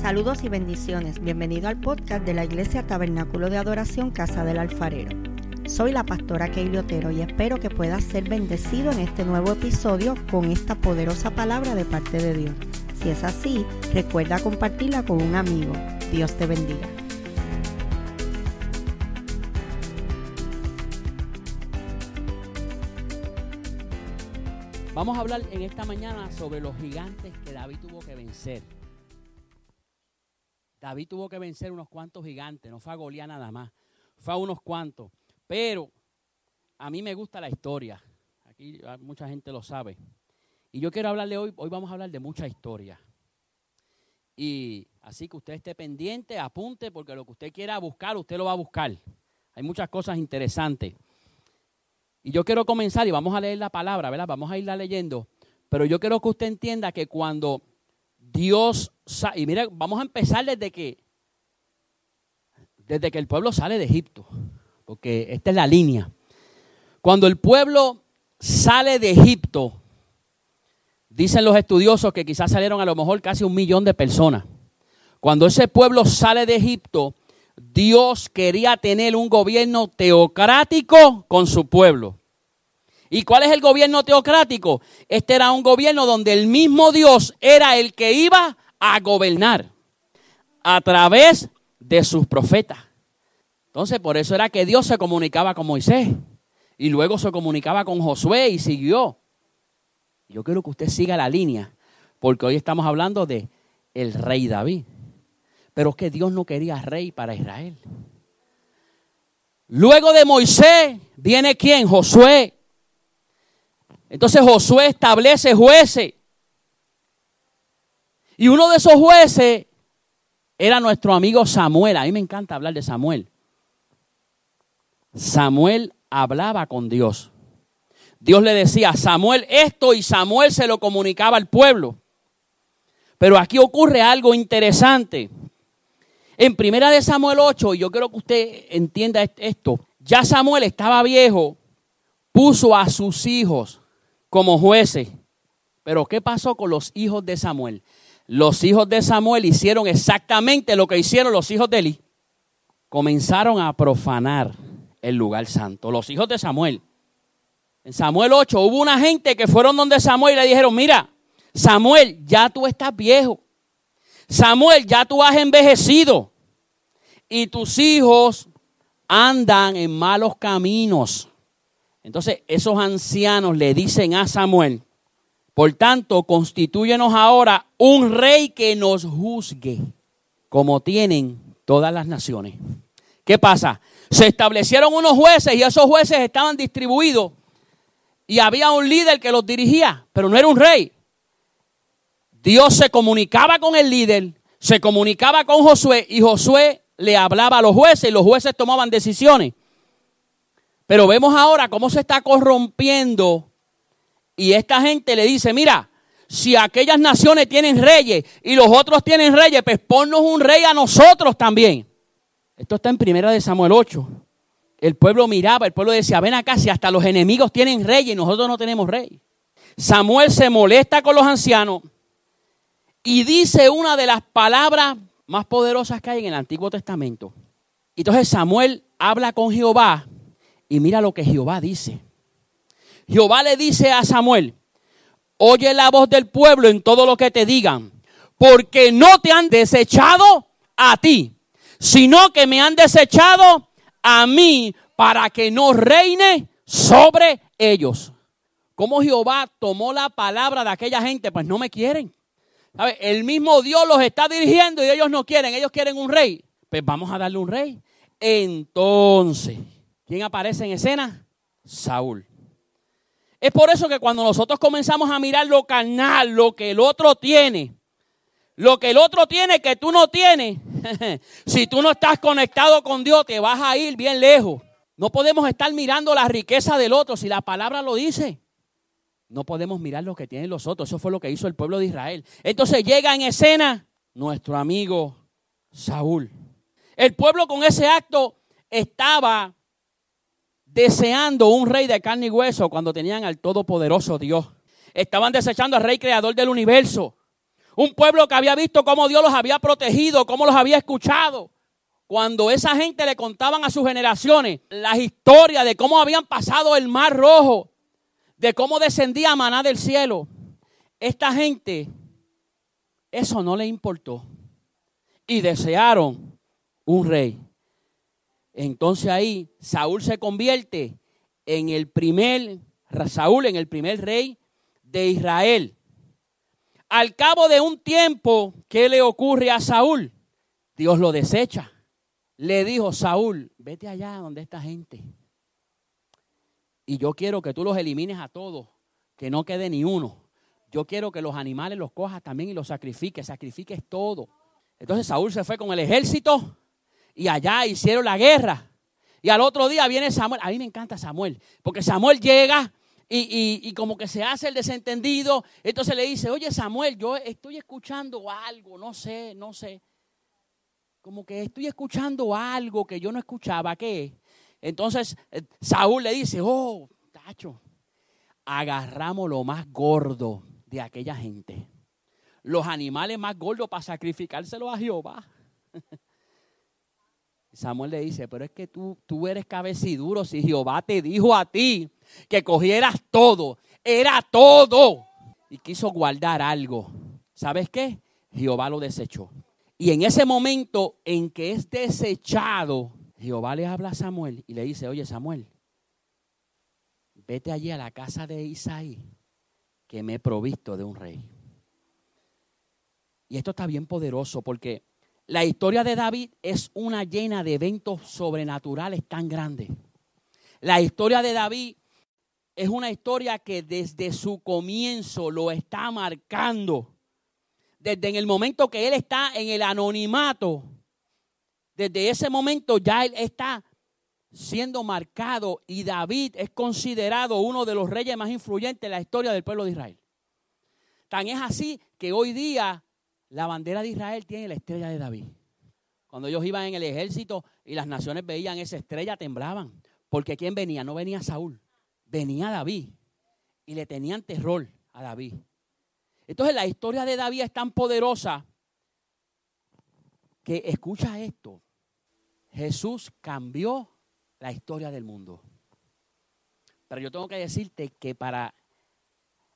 Saludos y bendiciones. Bienvenido al podcast de la Iglesia Tabernáculo de Adoración Casa del Alfarero. Soy la pastora Keili Otero y espero que puedas ser bendecido en este nuevo episodio con esta poderosa palabra de parte de Dios. Si es así, recuerda compartirla con un amigo. Dios te bendiga. Vamos a hablar en esta mañana sobre los gigantes que David tuvo que vencer. David tuvo que vencer unos cuantos gigantes, no fue a Goliat nada más, fue a unos cuantos. Pero a mí me gusta la historia, aquí mucha gente lo sabe. Y yo quiero hablarle hoy, hoy vamos a hablar de mucha historia. Y así que usted esté pendiente, apunte, porque lo que usted quiera buscar, usted lo va a buscar. Hay muchas cosas interesantes. Y yo quiero comenzar y vamos a leer la palabra, ¿verdad? Vamos a irla leyendo. Pero yo quiero que usted entienda que cuando Dios, y mire, vamos a empezar desde que, desde que el pueblo sale de Egipto, porque esta es la línea. Cuando el pueblo sale de Egipto, dicen los estudiosos que quizás salieron a lo mejor casi un millón de personas. Cuando ese pueblo sale de Egipto, Dios quería tener un gobierno teocrático con su pueblo. ¿Y cuál es el gobierno teocrático? Este era un gobierno donde el mismo Dios era el que iba a gobernar a través de sus profetas. Entonces, por eso era que Dios se comunicaba con Moisés y luego se comunicaba con Josué y siguió. Yo quiero que usted siga la línea, porque hoy estamos hablando de el rey David. Pero es que Dios no quería rey para Israel. Luego de Moisés viene quién? Josué. Entonces Josué establece jueces. Y uno de esos jueces era nuestro amigo Samuel. A mí me encanta hablar de Samuel. Samuel hablaba con Dios. Dios le decía, Samuel esto y Samuel se lo comunicaba al pueblo. Pero aquí ocurre algo interesante. En primera de Samuel 8, yo quiero que usted entienda esto, ya Samuel estaba viejo, puso a sus hijos como jueces. Pero ¿qué pasó con los hijos de Samuel? Los hijos de Samuel hicieron exactamente lo que hicieron los hijos de Eli. Comenzaron a profanar el lugar santo. Los hijos de Samuel. En Samuel 8 hubo una gente que fueron donde Samuel y le dijeron, mira, Samuel, ya tú estás viejo. Samuel, ya tú has envejecido. Y tus hijos andan en malos caminos. Entonces esos ancianos le dicen a Samuel, por tanto, constituyenos ahora un rey que nos juzgue, como tienen todas las naciones. ¿Qué pasa? Se establecieron unos jueces y esos jueces estaban distribuidos y había un líder que los dirigía, pero no era un rey. Dios se comunicaba con el líder, se comunicaba con Josué y Josué le hablaba a los jueces y los jueces tomaban decisiones. Pero vemos ahora cómo se está corrompiendo y esta gente le dice, mira, si aquellas naciones tienen reyes y los otros tienen reyes, pues ponnos un rey a nosotros también. Esto está en primera de Samuel 8. El pueblo miraba, el pueblo decía, ven acá, si hasta los enemigos tienen reyes y nosotros no tenemos rey. Samuel se molesta con los ancianos y dice una de las palabras más poderosas que hay en el Antiguo Testamento. Entonces Samuel habla con Jehová y mira lo que Jehová dice. Jehová le dice a Samuel, oye la voz del pueblo en todo lo que te digan, porque no te han desechado a ti, sino que me han desechado a mí para que no reine sobre ellos. ¿Cómo Jehová tomó la palabra de aquella gente? Pues no me quieren. El mismo Dios los está dirigiendo y ellos no quieren, ellos quieren un rey. Pues vamos a darle un rey. Entonces, ¿Quién aparece en escena? Saúl. Es por eso que cuando nosotros comenzamos a mirar lo carnal, lo que el otro tiene, lo que el otro tiene que tú no tienes, si tú no estás conectado con Dios, te vas a ir bien lejos. No podemos estar mirando la riqueza del otro si la palabra lo dice. No podemos mirar lo que tienen los otros. Eso fue lo que hizo el pueblo de Israel. Entonces llega en escena nuestro amigo Saúl. El pueblo con ese acto estaba deseando un rey de carne y hueso cuando tenían al Todopoderoso Dios. Estaban desechando al rey creador del universo. Un pueblo que había visto cómo Dios los había protegido, cómo los había escuchado. Cuando esa gente le contaban a sus generaciones las historias de cómo habían pasado el mar rojo, de cómo descendía maná del cielo, esta gente eso no le importó. Y desearon un rey. Entonces ahí Saúl se convierte en el primer, Saúl en el primer rey de Israel. Al cabo de un tiempo, ¿qué le ocurre a Saúl? Dios lo desecha. Le dijo, Saúl, vete allá donde esta gente. Y yo quiero que tú los elimines a todos, que no quede ni uno. Yo quiero que los animales los cojas también y los sacrifiques, sacrifiques todo. Entonces Saúl se fue con el ejército y allá hicieron la guerra. Y al otro día viene Samuel. A mí me encanta Samuel, porque Samuel llega y, como que se hace el desentendido. Entonces le dice, oye Samuel, yo estoy escuchando algo, no sé, no sé. Como que estoy escuchando algo que yo no escuchaba, ¿qué? Entonces eh, Saúl le dice, oh, tacho, agarramos lo más gordo de aquella gente. Los animales más gordos para sacrificárselos a Jehová. Samuel le dice, pero es que tú, tú eres cabeciduro si Jehová te dijo a ti que cogieras todo, era todo. Y quiso guardar algo. ¿Sabes qué? Jehová lo desechó. Y en ese momento en que es desechado, Jehová le habla a Samuel y le dice, oye Samuel, vete allí a la casa de Isaí, que me he provisto de un rey. Y esto está bien poderoso porque la historia de David es una llena de eventos sobrenaturales tan grandes. La historia de David es una historia que desde su comienzo lo está marcando. Desde en el momento que él está en el anonimato, desde ese momento ya él está siendo marcado y David es considerado uno de los reyes más influyentes de la historia del pueblo de Israel. Tan es así que hoy día la bandera de Israel tiene la estrella de David. Cuando ellos iban en el ejército y las naciones veían esa estrella, temblaban. Porque ¿quién venía? No venía Saúl, venía David. Y le tenían terror a David. Entonces la historia de David es tan poderosa que escucha esto. Jesús cambió la historia del mundo. Pero yo tengo que decirte que para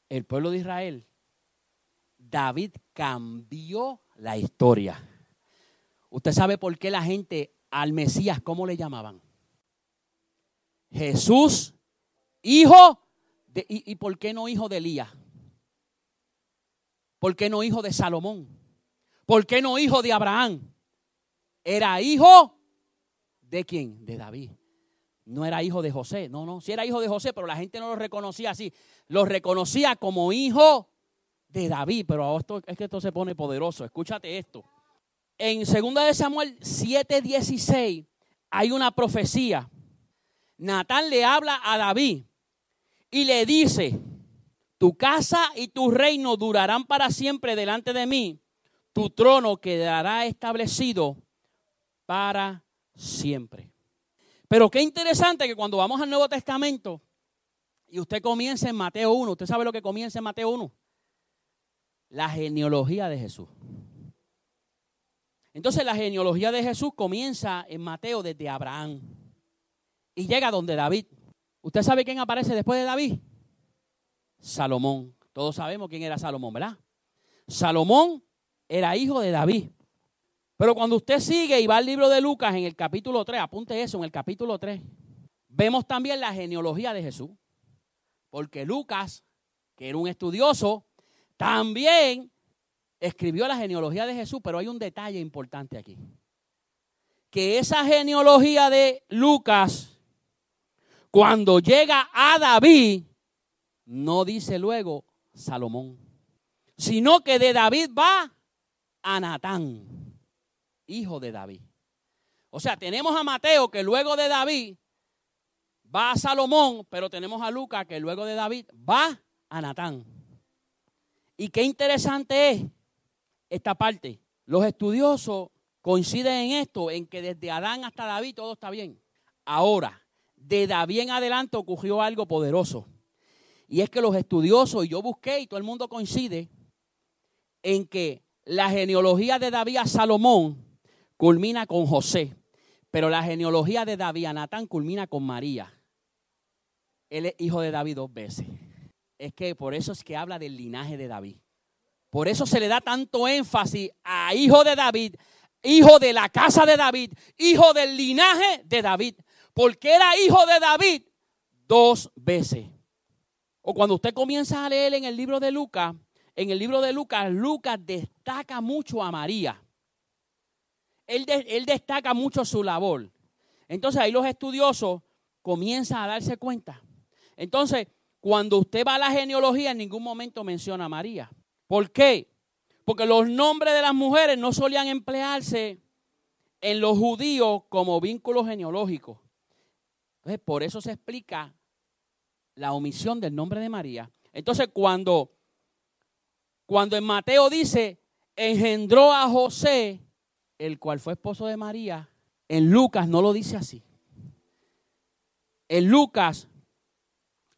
el pueblo de Israel David cambió la historia. Usted sabe por qué la gente al Mesías, ¿cómo le llamaban? Jesús, hijo de... ¿Y, por qué no hijo de Elías? ¿Por qué no hijo de Salomón? ¿Por qué no hijo de Abraham? Era hijo de quién? De David. No era hijo de José, no, no, sí era hijo de José, pero la gente no lo reconocía así. Lo reconocía como hijo de David, pero esto, es que esto se pone poderoso. Escúchate esto. En 2 de Samuel 7:16 hay una profecía. Natán le habla a David y le dice, tu casa y tu reino durarán para siempre delante de mí, tu trono quedará establecido para siempre. Pero qué interesante que cuando vamos al Nuevo Testamento y usted comienza en Mateo 1, usted sabe lo que comienza en Mateo 1 la genealogía de Jesús. Entonces la genealogía de Jesús comienza en Mateo desde Abraham y llega donde David. ¿Usted sabe quién aparece después de David? Salomón. Todos sabemos quién era Salomón, ¿verdad? Salomón era hijo de David. Pero cuando usted sigue y va al libro de Lucas en el capítulo 3, apunte eso, en el capítulo 3, vemos también la genealogía de Jesús. Porque Lucas, que era un estudioso, también escribió la genealogía de Jesús, pero hay un detalle importante aquí. Que esa genealogía de Lucas, cuando llega a David, no dice luego Salomón, sino que de David va a Natán, hijo de David. O sea, tenemos a Mateo que luego de David va a Salomón, pero tenemos a Lucas que luego de David va a Natán. Y qué interesante es esta parte. Los estudiosos coinciden en esto, en que desde Adán hasta David todo está bien. Ahora, de David en adelante ocurrió algo poderoso. Y es que los estudiosos, y yo busqué y todo el mundo coincide, en que la genealogía de David a Salomón culmina con José, pero la genealogía de David a Natán culmina con María. Él es hijo de David dos veces. Es que por eso es que habla del linaje de David. Por eso se le da tanto énfasis a hijo de David, hijo de la casa de David, hijo del linaje de David. Porque era hijo de David dos veces. O cuando usted comienza a leer en el libro de Lucas, en el libro de Lucas, Lucas destaca mucho a María. Él, él, destaca mucho su labor. Entonces ahí los estudiosos comienzan a darse cuenta. Entonces, cuando usted va a la genealogía, en ningún momento menciona a María. ¿Por qué? Porque los nombres de las mujeres no solían emplearse en los judíos como vínculos genealógicos. Entonces, por eso se explica la omisión del nombre de María. Entonces, cuando cuando en Mateo dice, engendró a José, el cual fue esposo de María, en Lucas no lo dice así. En Lucas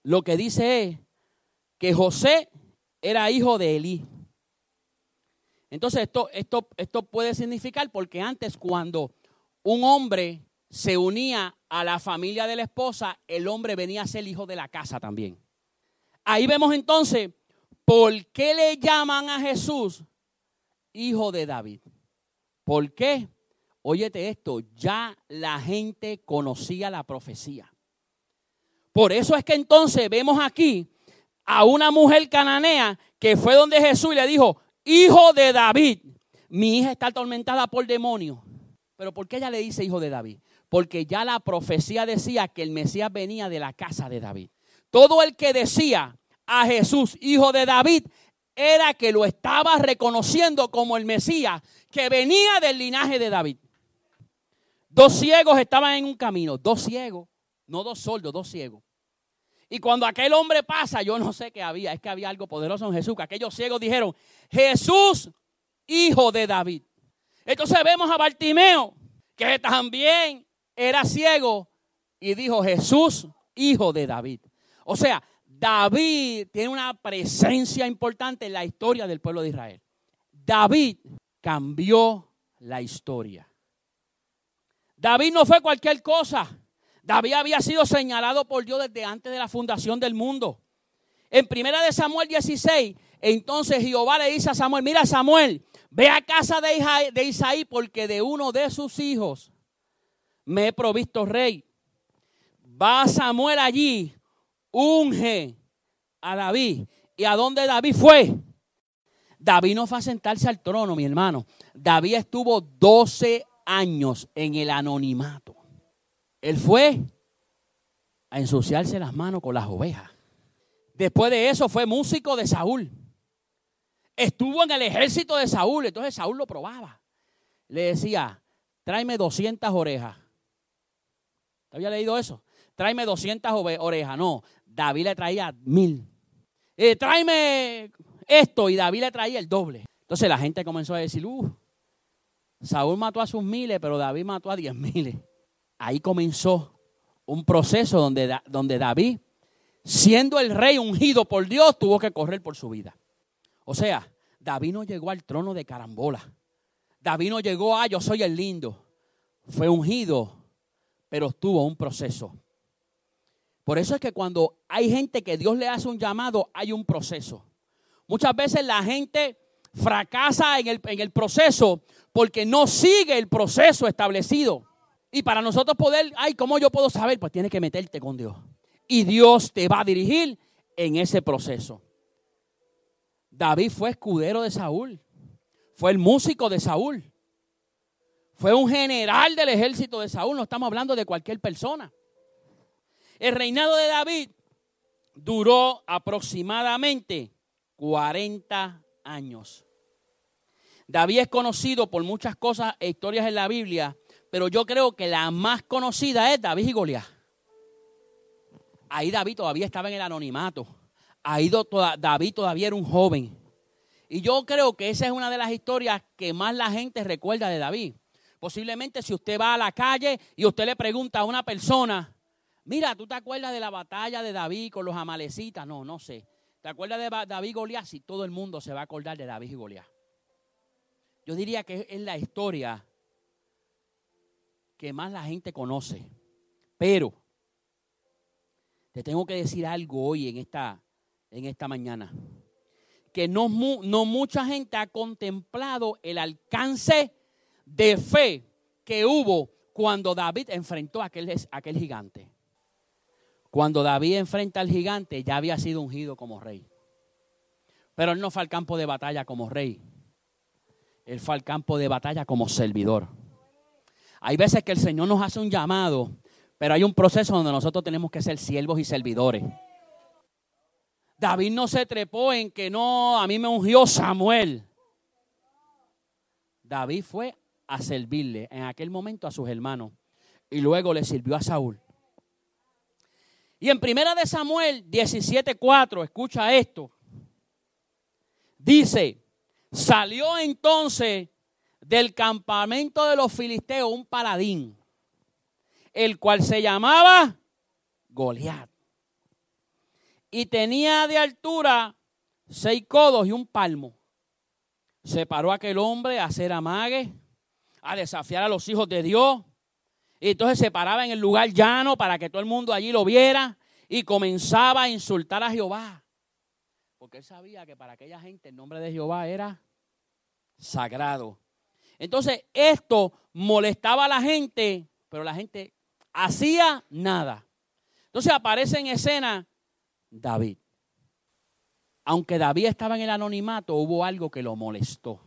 lo que dice es que José era hijo de Elí. Entonces esto, esto, esto puede significar porque antes cuando un hombre se unía a la familia de la esposa, el hombre venía a ser hijo de la casa también. Ahí vemos entonces ¿Por qué le llaman a Jesús hijo de David? ¿Por qué? Óyete esto, ya la gente conocía la profecía. Por eso es que entonces vemos aquí a una mujer cananea que fue donde Jesús le dijo, hijo de David, mi hija está atormentada por demonios. Pero ¿por qué ella le dice hijo de David? Porque ya la profecía decía que el Mesías venía de la casa de David. Todo el que decía, a Jesús, hijo de David, era que lo estaba reconociendo como el Mesías, que venía del linaje de David. Dos ciegos estaban en un camino, dos ciegos, no dos sordos, dos ciegos. Y cuando aquel hombre pasa, yo no sé qué había, es que había algo poderoso en Jesús, que aquellos ciegos dijeron, Jesús, hijo de David. Entonces vemos a Bartimeo, que también era ciego, y dijo, Jesús, hijo de David. O sea, David tiene una presencia importante en la historia del pueblo de Israel. David cambió la historia. David no fue cualquier cosa. David había sido señalado por Dios desde antes de la fundación del mundo. En primera de Samuel 16, entonces Jehová le dice a Samuel, mira Samuel, ve a casa de, Isaí porque de uno de sus hijos me he provisto rey. Va Samuel allí unge a David. ¿Y a dónde David fue? David no fue a sentarse al trono, mi hermano. David estuvo 12 años en el anonimato. Él fue a ensuciarse las manos con las ovejas. Después de eso fue músico de Saúl. Estuvo en el ejército de Saúl. Entonces Saúl lo probaba. Le decía, tráeme 200 orejas. ¿Te había leído eso? Tráeme 200 orejas. No, David le traía mil. Eh, tráeme esto y David le traía el doble. Entonces la gente comenzó a decir, uh, Saúl mató a sus miles, pero David mató a diez miles. Ahí comenzó un proceso donde, donde David, siendo el rey ungido por Dios, tuvo que correr por su vida. O sea, David no llegó al trono de carambola. David no llegó a yo soy el lindo. Fue ungido, pero tuvo un proceso. Por eso es que cuando hay gente que Dios le hace un llamado, hay un proceso. Muchas veces la gente fracasa en el, en el proceso porque no sigue el proceso establecido. Y para nosotros poder, ay, ¿cómo yo puedo saber? Pues tienes que meterte con Dios. Y Dios te va a dirigir en ese proceso. David fue escudero de Saúl. Fue el músico de Saúl. Fue un general del ejército de Saúl. No estamos hablando de cualquier persona. El reinado de David duró aproximadamente 40 años. David es conocido por muchas cosas e historias en la Biblia, pero yo creo que la más conocida es David y Goliat. Ahí David todavía estaba en el anonimato. Ahí David todavía era un joven. Y yo creo que esa es una de las historias que más la gente recuerda de David. Posiblemente si usted va a la calle y usted le pregunta a una persona, Mira, ¿tú te acuerdas de la batalla de David con los amalecitas? No, no sé. ¿Te acuerdas de David y Goliat? Si todo el mundo se va a acordar de David y Goliat. yo diría que es la historia que más la gente conoce. Pero te tengo que decir algo hoy en esta, en esta mañana. Que no, no mucha gente ha contemplado el alcance de fe que hubo cuando David enfrentó a aquel, aquel gigante. Cuando David enfrenta al gigante ya había sido ungido como rey. Pero él no fue al campo de batalla como rey. Él fue al campo de batalla como servidor. Hay veces que el Señor nos hace un llamado, pero hay un proceso donde nosotros tenemos que ser siervos y servidores. David no se trepó en que no, a mí me ungió Samuel. David fue a servirle en aquel momento a sus hermanos y luego le sirvió a Saúl. Y en primera de Samuel 17:4, escucha esto. Dice, Salió entonces del campamento de los filisteos un paladín, el cual se llamaba Goliat. Y tenía de altura seis codos y un palmo. Se paró aquel hombre a hacer amague, a desafiar a los hijos de Dios. Y entonces se paraba en el lugar llano para que todo el mundo allí lo viera y comenzaba a insultar a Jehová. Porque él sabía que para aquella gente el nombre de Jehová era sagrado. Entonces, esto molestaba a la gente, pero la gente hacía nada. Entonces aparece en escena David. Aunque David estaba en el anonimato, hubo algo que lo molestó.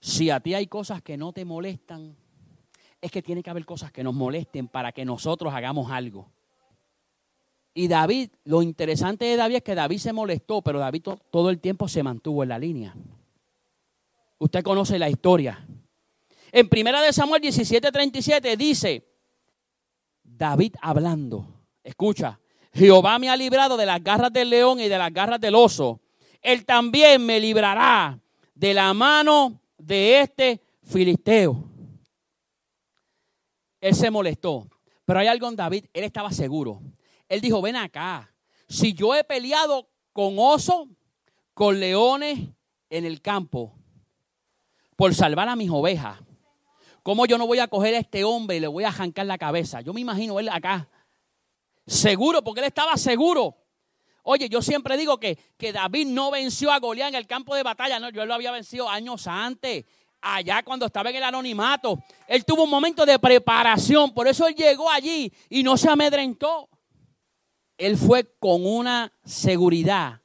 Si a ti hay cosas que no te molestan, es que tiene que haber cosas que nos molesten para que nosotros hagamos algo. Y David, lo interesante de David es que David se molestó, pero David todo el tiempo se mantuvo en la línea. Usted conoce la historia. En primera de Samuel 17:37 dice, David hablando, escucha, Jehová me ha librado de las garras del león y de las garras del oso. Él también me librará de la mano de este filisteo. Él se molestó, pero hay algo en David, él estaba seguro. Él dijo, ven acá, si yo he peleado con oso, con leones en el campo, por salvar a mis ovejas, ¿cómo yo no voy a coger a este hombre y le voy a arrancar la cabeza? Yo me imagino él acá, seguro, porque él estaba seguro. Oye, yo siempre digo que, que David no venció a Goliat en el campo de batalla, no, yo lo había vencido años antes allá cuando estaba en el anonimato. Él tuvo un momento de preparación, por eso él llegó allí y no se amedrentó él fue con una seguridad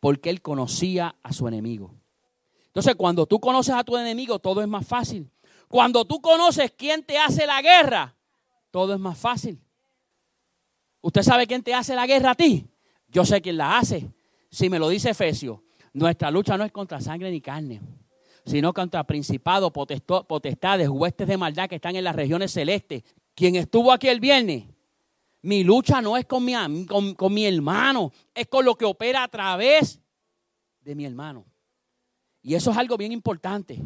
porque él conocía a su enemigo. Entonces, cuando tú conoces a tu enemigo, todo es más fácil. Cuando tú conoces quién te hace la guerra, todo es más fácil. ¿Usted sabe quién te hace la guerra a ti? Yo sé quién la hace. Si me lo dice Efesio, nuestra lucha no es contra sangre ni carne, sino contra principados, potestades, huestes de maldad que están en las regiones celestes. Quien estuvo aquí el viernes mi lucha no es con mi, con, mi hermano, es con lo que opera a través de mi hermano. Y eso es algo bien importante,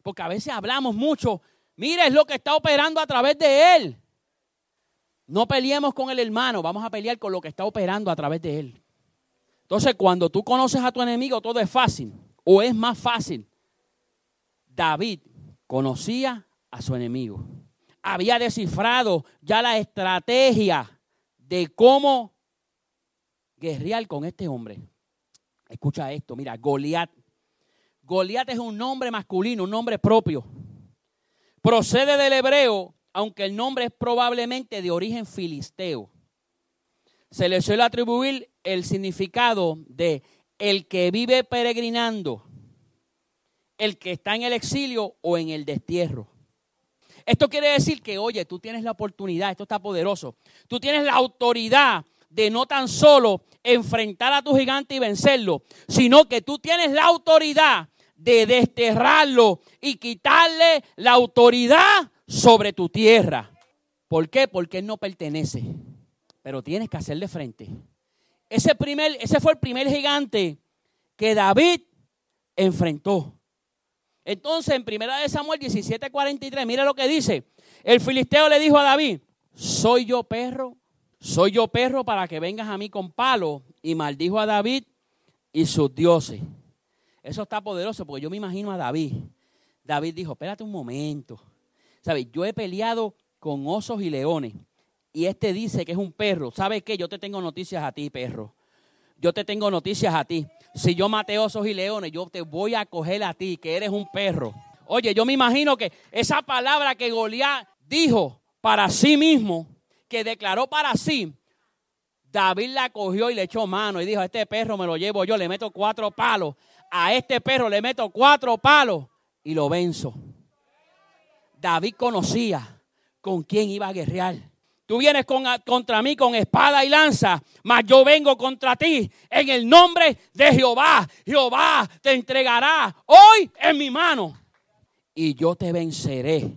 porque a veces hablamos mucho, mire, es lo que está operando a través de él. No peleemos con el hermano, vamos a pelear con lo que está operando a través de él. Entonces, cuando tú conoces a tu enemigo, todo es fácil, o es más fácil. David conocía a su enemigo. Había descifrado ya la estrategia de cómo guerrear con este hombre. Escucha esto, mira, Goliat. Goliat es un nombre masculino, un nombre propio. Procede del hebreo, aunque el nombre es probablemente de origen filisteo. Se le suele atribuir el significado de el que vive peregrinando, el que está en el exilio o en el destierro. Esto quiere decir que, oye, tú tienes la oportunidad, esto está poderoso, tú tienes la autoridad de no tan solo enfrentar a tu gigante y vencerlo, sino que tú tienes la autoridad de desterrarlo y quitarle la autoridad sobre tu tierra. ¿Por qué? Porque él no pertenece, pero tienes que hacerle frente. Ese, primer, ese fue el primer gigante que David enfrentó. Entonces, en primera de Samuel 17:43, mira lo que dice. El filisteo le dijo a David, ¿soy yo perro? ¿Soy yo perro para que vengas a mí con palo? Y maldijo a David y sus dioses. Eso está poderoso porque yo me imagino a David. David dijo, espérate un momento. ¿Sabes? Yo he peleado con osos y leones. Y este dice que es un perro. ¿Sabes qué? Yo te tengo noticias a ti, perro. Yo te tengo noticias a ti. Si yo maté osos y leones, yo te voy a coger a ti, que eres un perro. Oye, yo me imagino que esa palabra que Goliat dijo para sí mismo, que declaró para sí, David la cogió y le echó mano y dijo, este perro me lo llevo yo, le meto cuatro palos. A este perro le meto cuatro palos y lo venzo. David conocía con quién iba a guerrear. Tú vienes contra mí con espada y lanza, mas yo vengo contra ti en el nombre de Jehová. Jehová te entregará hoy en mi mano y yo te venceré.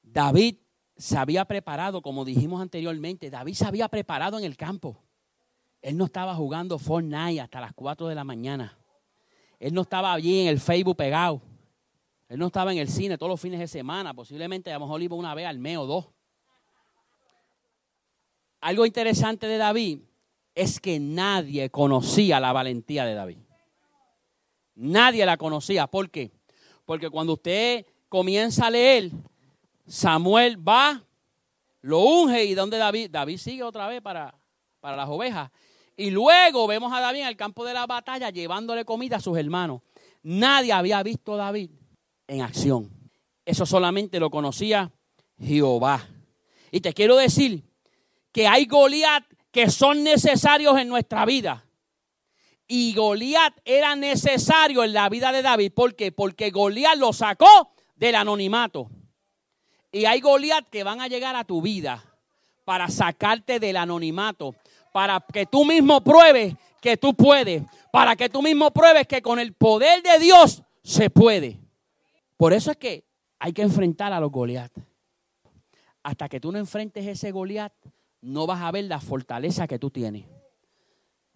David se había preparado, como dijimos anteriormente, David se había preparado en el campo. Él no estaba jugando Fortnite hasta las 4 de la mañana. Él no estaba allí en el Facebook pegado. Él no estaba en el cine todos los fines de semana. Posiblemente a lo mejor iba una vez al mes o dos. Algo interesante de David es que nadie conocía la valentía de David. Nadie la conocía. ¿Por qué? Porque cuando usted comienza a leer, Samuel va, lo unge y donde David, David sigue otra vez para, para las ovejas. Y luego vemos a David en el campo de la batalla llevándole comida a sus hermanos. Nadie había visto a David en acción. Eso solamente lo conocía Jehová. Y te quiero decir que hay Goliat que son necesarios en nuestra vida. Y Goliat era necesario en la vida de David. ¿Por qué? Porque Goliat lo sacó del anonimato. Y hay Goliat que van a llegar a tu vida para sacarte del anonimato. Para que tú mismo pruebes que tú puedes. Para que tú mismo pruebes que con el poder de Dios se puede. Por eso es que hay que enfrentar a los Goliat. Hasta que tú no enfrentes ese Goliat, no vas a ver la fortaleza que tú tienes.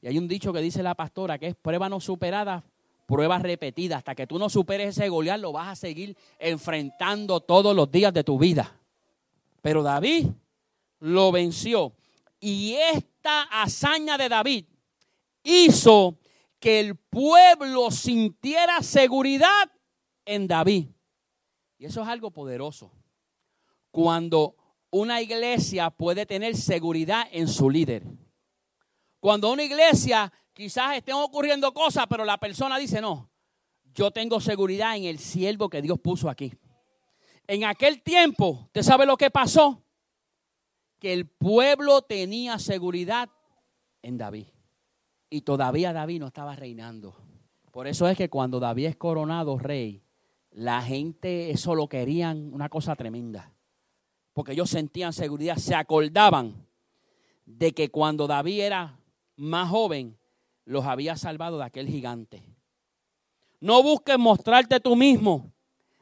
Y hay un dicho que dice la pastora que es prueba no superada, prueba repetida. Hasta que tú no superes ese Goliat, lo vas a seguir enfrentando todos los días de tu vida. Pero David lo venció. Y esta hazaña de David hizo que el pueblo sintiera seguridad en David. Y eso es algo poderoso. Cuando una iglesia puede tener seguridad en su líder. Cuando una iglesia quizás estén ocurriendo cosas, pero la persona dice, no, yo tengo seguridad en el siervo que Dios puso aquí. En aquel tiempo, ¿usted sabe lo que pasó? Que el pueblo tenía seguridad en David. Y todavía David no estaba reinando. Por eso es que cuando David es coronado rey, la gente eso lo querían una cosa tremenda porque ellos sentían seguridad, se acordaban de que cuando David era más joven, los había salvado de aquel gigante. No busques mostrarte tú mismo.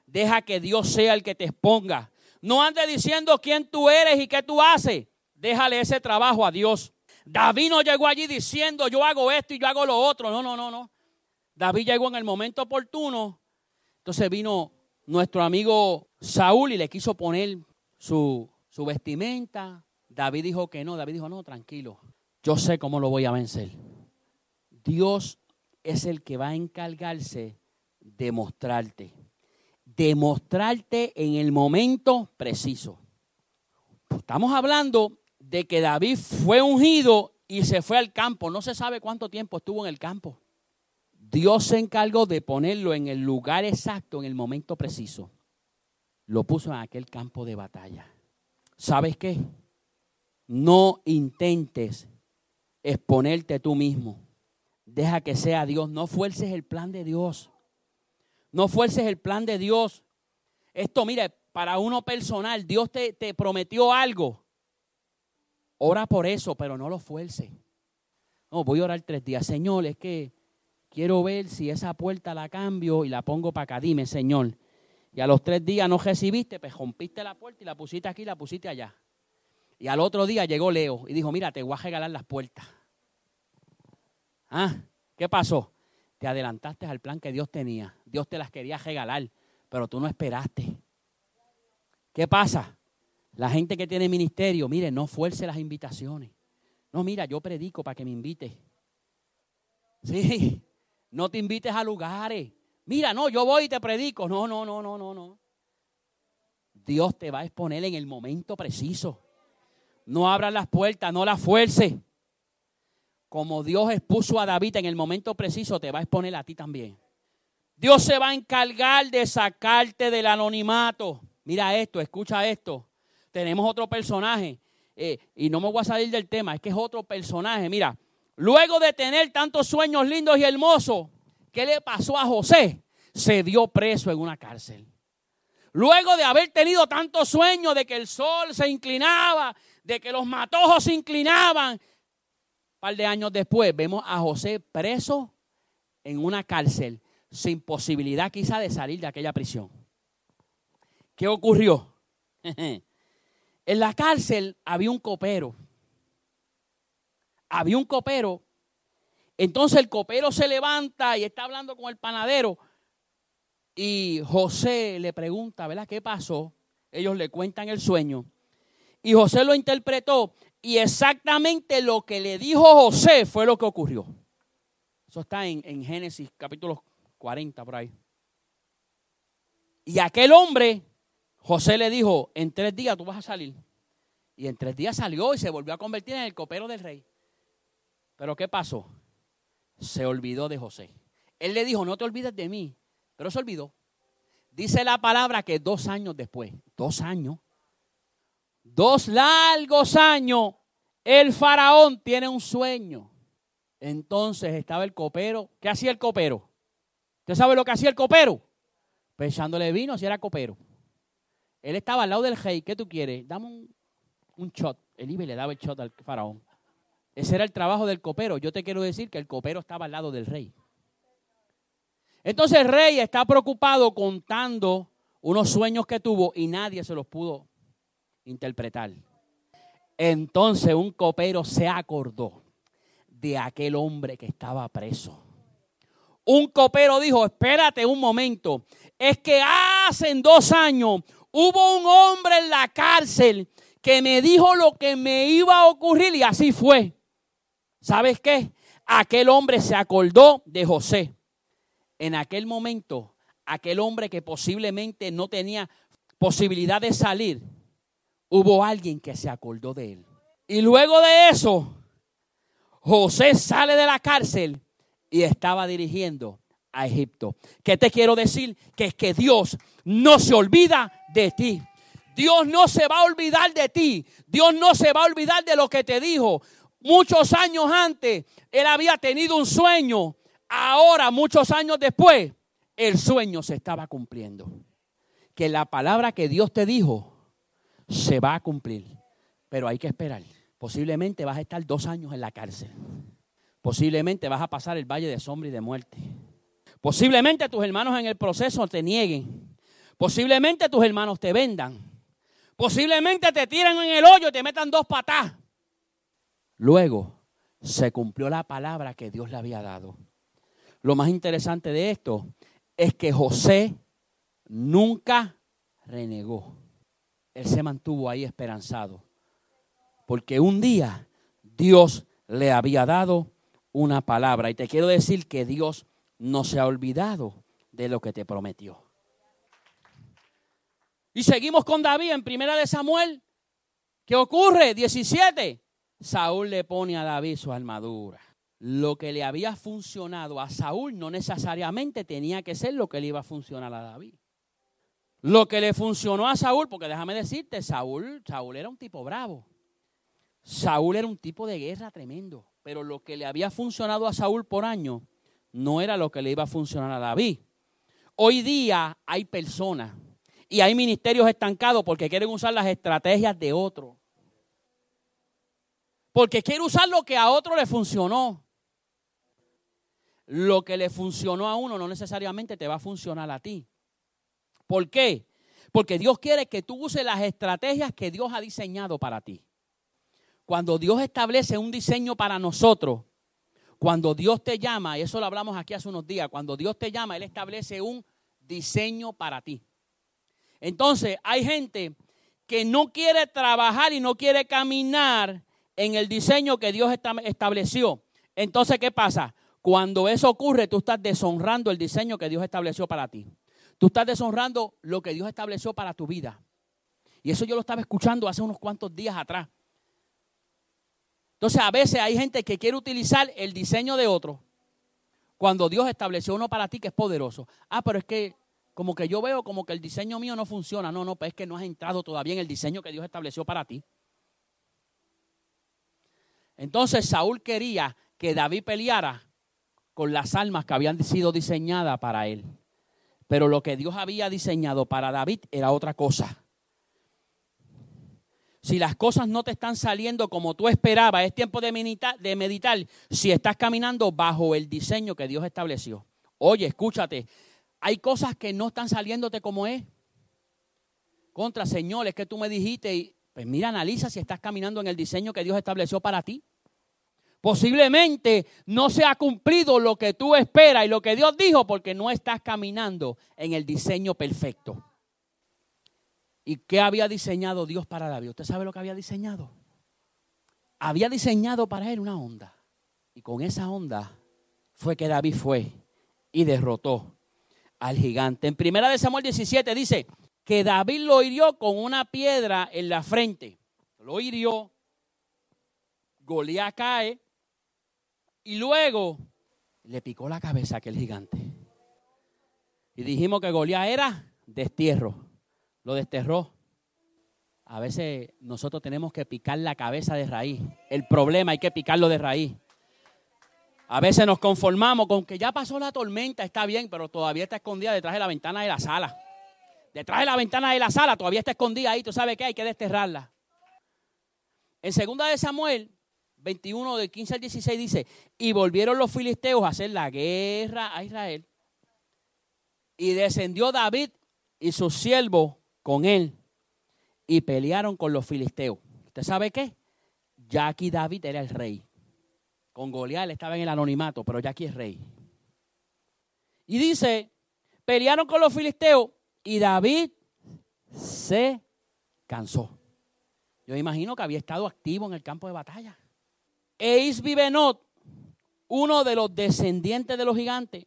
Deja que Dios sea el que te exponga. No andes diciendo quién tú eres y qué tú haces. Déjale ese trabajo a Dios. David no llegó allí diciendo yo hago esto y yo hago lo otro. No, no, no, no. David llegó en el momento oportuno. Entonces vino nuestro amigo Saúl y le quiso poner su, vestimenta. David dijo que no, David dijo, no, tranquilo, yo sé cómo lo voy a vencer. Dios es el que va a encargarse de mostrarte, de mostrarte en el momento preciso. Estamos hablando de que David fue ungido y se fue al campo. No se sabe cuánto tiempo estuvo en el campo. Dios se encargó de ponerlo en el lugar exacto, en el momento preciso lo puso en aquel campo de batalla. ¿Sabes qué? No intentes exponerte tú mismo. Deja que sea Dios. No fuerces el plan de Dios. No fuerces el plan de Dios. Esto, mire, para uno personal, Dios te, te prometió algo. Ora por eso, pero no lo fuerces. No, voy a orar tres días. Señor, es que quiero ver si esa puerta la cambio y la pongo para acá. Dime, Señor, y a los tres días no recibiste, pues rompiste la puerta y la pusiste aquí y la pusiste allá. Y al otro día llegó Leo y dijo, mira, te voy a regalar las puertas. ¿Ah? ¿Qué pasó? Te adelantaste al plan que Dios tenía. Dios te las quería regalar, pero tú no esperaste. ¿Qué pasa? La gente que tiene ministerio, mire, no fuerce las invitaciones. No, mira, yo predico para que me invite. Sí, No te invites a lugares. Mira, no, yo voy y te predico. No, no, no, no, no, no. Dios te va a exponer en el momento preciso. No abras las puertas, no las fuerces. Como Dios expuso a David en el momento preciso, te va a exponer a ti también. Dios se va a encargar de sacarte del anonimato. Mira esto, escucha esto. Tenemos otro personaje. Eh, y no me voy a salir del tema, es que es otro personaje. Mira, luego de tener tantos sueños lindos y hermosos, ¿qué le pasó a José? Se dio preso en una cárcel. Luego de haber tenido tantos sueños de que el sol se inclinaba, de que los matojos se inclinaban, par de años después vemos a José preso en una cárcel sin posibilidad quizá de salir de aquella prisión. ¿Qué ocurrió? en la cárcel había un copero. Había un copero. Entonces el copero se levanta y está hablando con el panadero. Y José le pregunta, ¿verdad? ¿Qué pasó? Ellos le cuentan el sueño. Y José lo interpretó. Y exactamente lo que le dijo José fue lo que ocurrió. Eso está en, en Génesis capítulo 40 por ahí. Y aquel hombre, José le dijo, en tres días tú vas a salir. Y en tres días salió y se volvió a convertir en el copero del rey. Pero ¿qué pasó? Se olvidó de José. Él le dijo, no te olvides de mí. Pero se olvidó. Dice la palabra que dos años después, dos años, dos largos años, el faraón tiene un sueño. Entonces estaba el copero. ¿Qué hacía el copero? ¿Usted sabe lo que hacía el copero? Pesándole vino si era copero. Él estaba al lado del rey. ¿Qué tú quieres? Dame un, un shot. El Ibe le daba el shot al faraón. Ese era el trabajo del copero. Yo te quiero decir que el copero estaba al lado del rey. Entonces el rey está preocupado contando unos sueños que tuvo y nadie se los pudo interpretar. Entonces un copero se acordó de aquel hombre que estaba preso. Un copero dijo, espérate un momento, es que hace dos años hubo un hombre en la cárcel que me dijo lo que me iba a ocurrir y así fue. ¿Sabes qué? Aquel hombre se acordó de José en aquel momento, aquel hombre que posiblemente no tenía posibilidad de salir, hubo alguien que se acordó de él. Y luego de eso, José sale de la cárcel y estaba dirigiendo a Egipto. ¿Qué te quiero decir? Que es que Dios no se olvida de ti. Dios no se va a olvidar de ti. Dios no se va a olvidar de lo que te dijo. Muchos años antes, él había tenido un sueño Ahora, muchos años después, el sueño se estaba cumpliendo. Que la palabra que Dios te dijo se va a cumplir. Pero hay que esperar. Posiblemente vas a estar dos años en la cárcel. Posiblemente vas a pasar el valle de sombra y de muerte. Posiblemente tus hermanos en el proceso te nieguen. Posiblemente tus hermanos te vendan. Posiblemente te tiren en el hoyo y te metan dos patas. Luego se cumplió la palabra que Dios le había dado. Lo más interesante de esto es que José nunca renegó. Él se mantuvo ahí esperanzado. Porque un día Dios le había dado una palabra. Y te quiero decir que Dios no se ha olvidado de lo que te prometió. Y seguimos con David en primera de Samuel. ¿Qué ocurre? 17. Saúl le pone a David su armadura lo que le había funcionado a Saúl no necesariamente tenía que ser lo que le iba a funcionar a David. Lo que le funcionó a Saúl, porque déjame decirte, Saúl, Saúl era un tipo bravo. Saúl era un tipo de guerra tremendo, pero lo que le había funcionado a Saúl por año no era lo que le iba a funcionar a David. Hoy día hay personas y hay ministerios estancados porque quieren usar las estrategias de otro. Porque quieren usar lo que a otro le funcionó lo que le funcionó a uno no necesariamente te va a funcionar a ti. ¿Por qué? Porque Dios quiere que tú uses las estrategias que Dios ha diseñado para ti. Cuando Dios establece un diseño para nosotros, cuando Dios te llama, y eso lo hablamos aquí hace unos días, cuando Dios te llama, Él establece un diseño para ti. Entonces, hay gente que no quiere trabajar y no quiere caminar en el diseño que Dios estableció. Entonces, ¿qué pasa? Cuando eso ocurre, tú estás deshonrando el diseño que Dios estableció para ti. Tú estás deshonrando lo que Dios estableció para tu vida. Y eso yo lo estaba escuchando hace unos cuantos días atrás. Entonces a veces hay gente que quiere utilizar el diseño de otro cuando Dios estableció uno para ti que es poderoso. Ah, pero es que como que yo veo como que el diseño mío no funciona. No, no, pues es que no has entrado todavía en el diseño que Dios estableció para ti. Entonces Saúl quería que David peleara con las almas que habían sido diseñadas para él. Pero lo que Dios había diseñado para David era otra cosa. Si las cosas no te están saliendo como tú esperabas, es tiempo de meditar, si estás caminando bajo el diseño que Dios estableció. Oye, escúchate, hay cosas que no están saliéndote como es. Contra, Señor, es que tú me dijiste, y, pues mira, analiza si estás caminando en el diseño que Dios estableció para ti. Posiblemente no se ha cumplido lo que tú esperas y lo que Dios dijo porque no estás caminando en el diseño perfecto. ¿Y qué había diseñado Dios para David? ¿Usted sabe lo que había diseñado? Había diseñado para él una onda. Y con esa onda fue que David fue y derrotó al gigante. En primera de Samuel 17 dice que David lo hirió con una piedra en la frente. Lo hirió. Goliat cae. Y luego le picó la cabeza a aquel gigante. Y dijimos que Goliat era destierro lo desterró. A veces nosotros tenemos que picar la cabeza de raíz. El problema hay que picarlo de raíz. A veces nos conformamos con que ya pasó la tormenta, está bien, pero todavía está escondida detrás de la ventana de la sala. Detrás de la ventana de la sala todavía está escondida ahí, tú sabes que hay que desterrarla. En segunda de Samuel 21 de 15 al 16 dice, y volvieron los filisteos a hacer la guerra a Israel. Y descendió David y sus siervos con él y pelearon con los filisteos. ¿Usted sabe qué? Ya aquí David era el rey. Con Goliat estaba en el anonimato, pero ya aquí es rey. Y dice, pelearon con los filisteos y David se cansó. Yo imagino que había estado activo en el campo de batalla. Eis Vivenot, uno de los descendientes de los gigantes,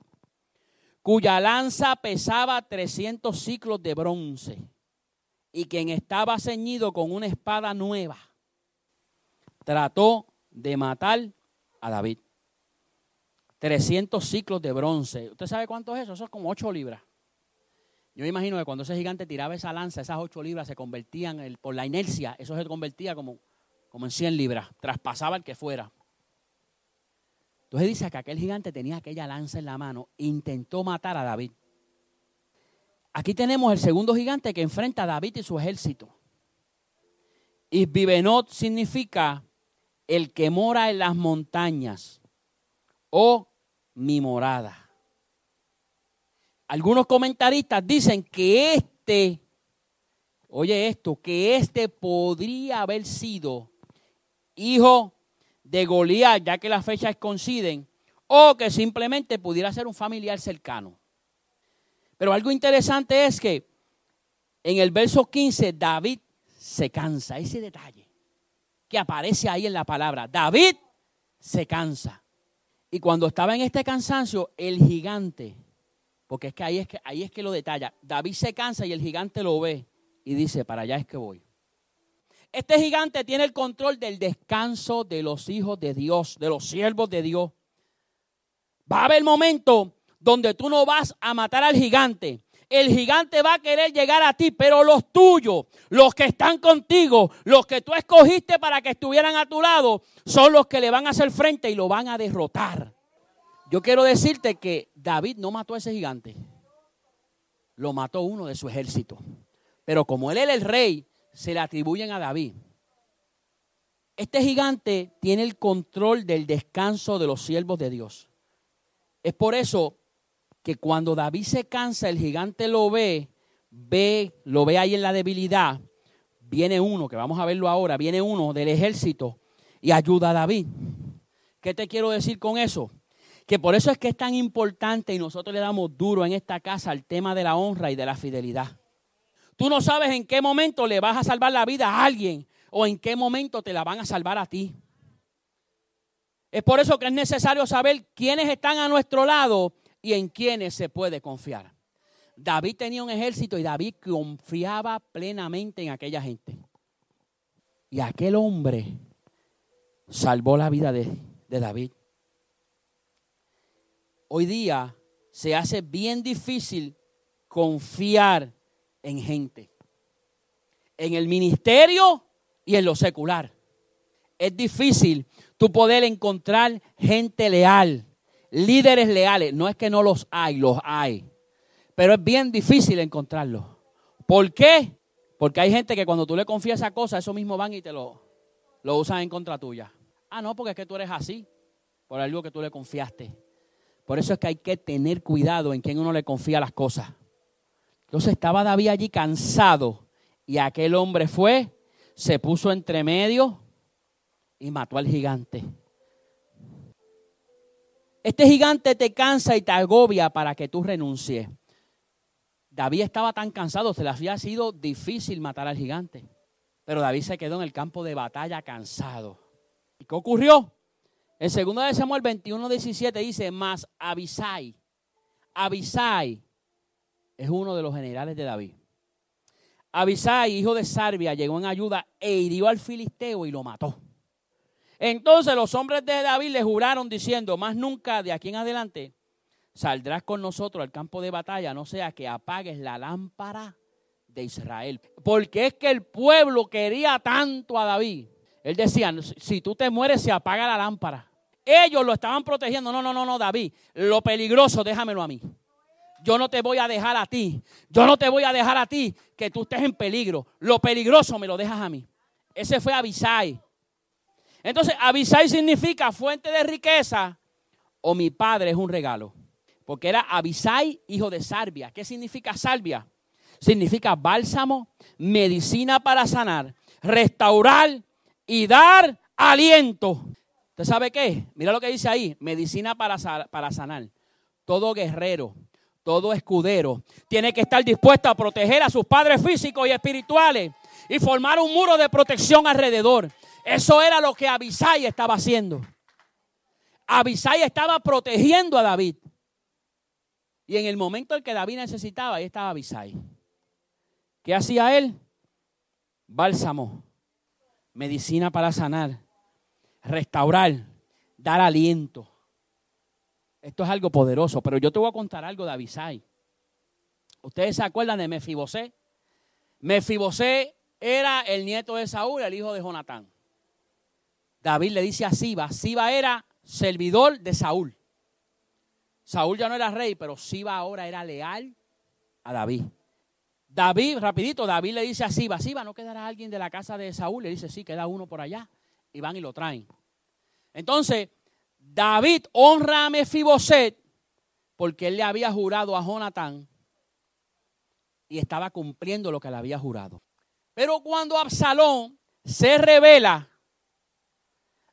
cuya lanza pesaba 300 ciclos de bronce y quien estaba ceñido con una espada nueva, trató de matar a David. 300 ciclos de bronce. ¿Usted sabe cuánto es eso? Eso es como 8 libras. Yo me imagino que cuando ese gigante tiraba esa lanza, esas 8 libras se convertían, por la inercia, eso se convertía como, como en 100 libras, traspasaba el que fuera. Entonces dice que aquel gigante tenía aquella lanza en la mano, intentó matar a David. Aquí tenemos el segundo gigante que enfrenta a David y su ejército. Y Vivenot significa el que mora en las montañas o mi morada. Algunos comentaristas dicen que este, oye esto, que este podría haber sido hijo de Goliat, ya que las fechas coinciden, o que simplemente pudiera ser un familiar cercano. Pero algo interesante es que en el verso 15 David se cansa, ese detalle que aparece ahí en la palabra. David se cansa. Y cuando estaba en este cansancio, el gigante, porque es que ahí es que, ahí es que lo detalla, David se cansa y el gigante lo ve y dice, para allá es que voy. Este gigante tiene el control del descanso de los hijos de Dios, de los siervos de Dios. Va a haber momento donde tú no vas a matar al gigante. El gigante va a querer llegar a ti, pero los tuyos, los que están contigo, los que tú escogiste para que estuvieran a tu lado, son los que le van a hacer frente y lo van a derrotar. Yo quiero decirte que David no mató a ese gigante, lo mató uno de su ejército. Pero como él era el rey, se le atribuyen a David. Este gigante tiene el control del descanso de los siervos de Dios. Es por eso que cuando David se cansa, el gigante lo ve, ve, lo ve ahí en la debilidad, viene uno, que vamos a verlo ahora, viene uno del ejército y ayuda a David. ¿Qué te quiero decir con eso? Que por eso es que es tan importante y nosotros le damos duro en esta casa al tema de la honra y de la fidelidad. Tú no sabes en qué momento le vas a salvar la vida a alguien o en qué momento te la van a salvar a ti. Es por eso que es necesario saber quiénes están a nuestro lado y en quiénes se puede confiar. David tenía un ejército y David confiaba plenamente en aquella gente. Y aquel hombre salvó la vida de, de David. Hoy día se hace bien difícil confiar en gente. En el ministerio y en lo secular. Es difícil tú poder encontrar gente leal, líderes leales. No es que no los hay, los hay. Pero es bien difícil encontrarlos. ¿Por qué? Porque hay gente que cuando tú le confías esa cosa, eso mismo van y te lo, lo usan en contra tuya. Ah, no, porque es que tú eres así, por algo que tú le confiaste. Por eso es que hay que tener cuidado en quién uno le confía las cosas. Entonces estaba David allí cansado y aquel hombre fue, se puso entre medio y mató al gigante. Este gigante te cansa y te agobia para que tú renuncies. David estaba tan cansado, se le había sido difícil matar al gigante. Pero David se quedó en el campo de batalla cansado. ¿Y qué ocurrió? En 2 de Samuel 21, 17 dice, más Abisai. Abisai es uno de los generales de David. Abisai, hijo de Sarbia, llegó en ayuda e hirió al filisteo y lo mató. Entonces los hombres de David le juraron diciendo, más nunca de aquí en adelante saldrás con nosotros al campo de batalla, no sea que apagues la lámpara de Israel. Porque es que el pueblo quería tanto a David. Él decía, si tú te mueres se apaga la lámpara. Ellos lo estaban protegiendo. No, no, no, no, David. Lo peligroso, déjamelo a mí. Yo no te voy a dejar a ti. Yo no te voy a dejar a ti que tú estés en peligro. Lo peligroso me lo dejas a mí. Ese fue Abisai. Entonces, Abisai significa fuente de riqueza o mi padre es un regalo. Porque era Abisai, hijo de Sarbia. ¿Qué significa Salvia? Significa bálsamo, medicina para sanar, restaurar y dar aliento. ¿Usted sabe qué? Mira lo que dice ahí, medicina para, para sanar. Todo guerrero, todo escudero, tiene que estar dispuesto a proteger a sus padres físicos y espirituales y formar un muro de protección alrededor. Eso era lo que Abisai estaba haciendo. Abisai estaba protegiendo a David. Y en el momento en que David necesitaba, ahí estaba Abisai. ¿Qué hacía él? Bálsamo, medicina para sanar, restaurar, dar aliento. Esto es algo poderoso, pero yo te voy a contar algo de Abisai. ¿Ustedes se acuerdan de Mefibosé? Mefibosé era el nieto de Saúl, el hijo de Jonatán. David le dice a Siba, Siba era servidor de Saúl. Saúl ya no era rey, pero Siba ahora era leal a David. David, rapidito, David le dice a Siba, Siba, ¿no quedará alguien de la casa de Saúl? Le dice, sí, queda uno por allá. Y van y lo traen. Entonces, David honra a Mefiboset porque él le había jurado a Jonatán y estaba cumpliendo lo que le había jurado. Pero cuando Absalón se revela,